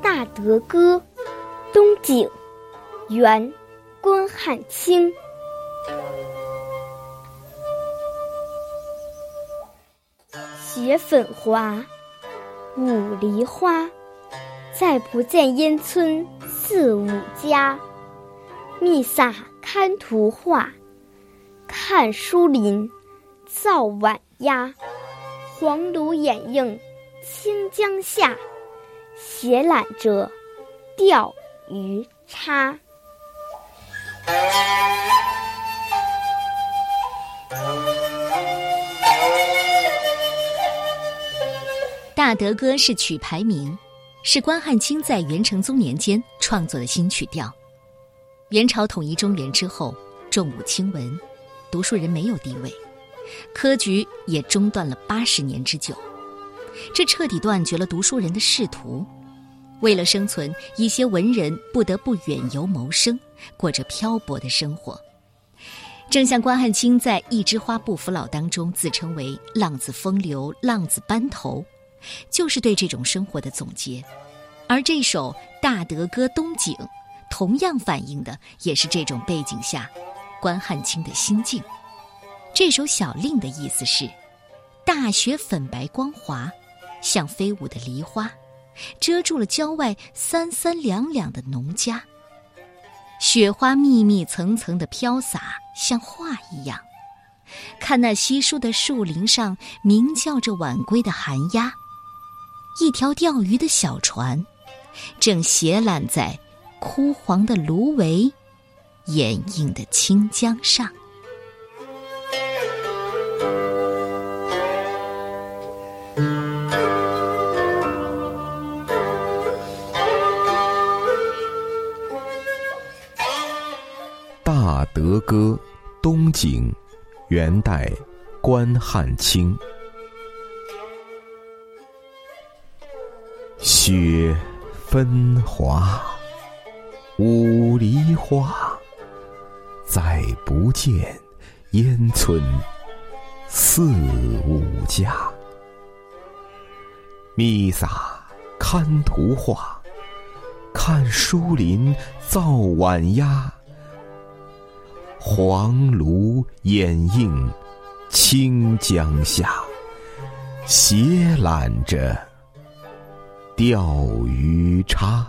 大德歌，东景，元，关汉卿。雪粉华，五梨花，再不见烟村四五家。密撒看图画，汉书林，造晚鸦。黄芦掩映清江下。斜揽着钓鱼叉。大德歌是曲牌名，是关汉卿在元成宗年间创作的新曲调。元朝统一中原之后，重武轻文，读书人没有地位，科举也中断了八十年之久。这彻底断绝了读书人的仕途。为了生存，一些文人不得不远游谋生，过着漂泊的生活。正像关汉卿在《一枝花不服老》当中自称为“浪子风流，浪子班头”，就是对这种生活的总结。而这首《大德歌·东景》，同样反映的也是这种背景下关汉卿的心境。这首小令的意思是：大雪粉白光滑。像飞舞的梨花，遮住了郊外三三两两的农家。雪花密密层层的飘洒，像画一样。看那稀疏的树林上鸣叫着晚归的寒鸦，一条钓鱼的小船，正斜揽在枯黄的芦苇掩映的清江上。大德歌，东景，元代，关汉卿。雪纷华，五梨花，再不见烟村四五家。弥撒看图画，看书林造晚鸦。黄芦掩映清江下，斜揽着钓鱼叉。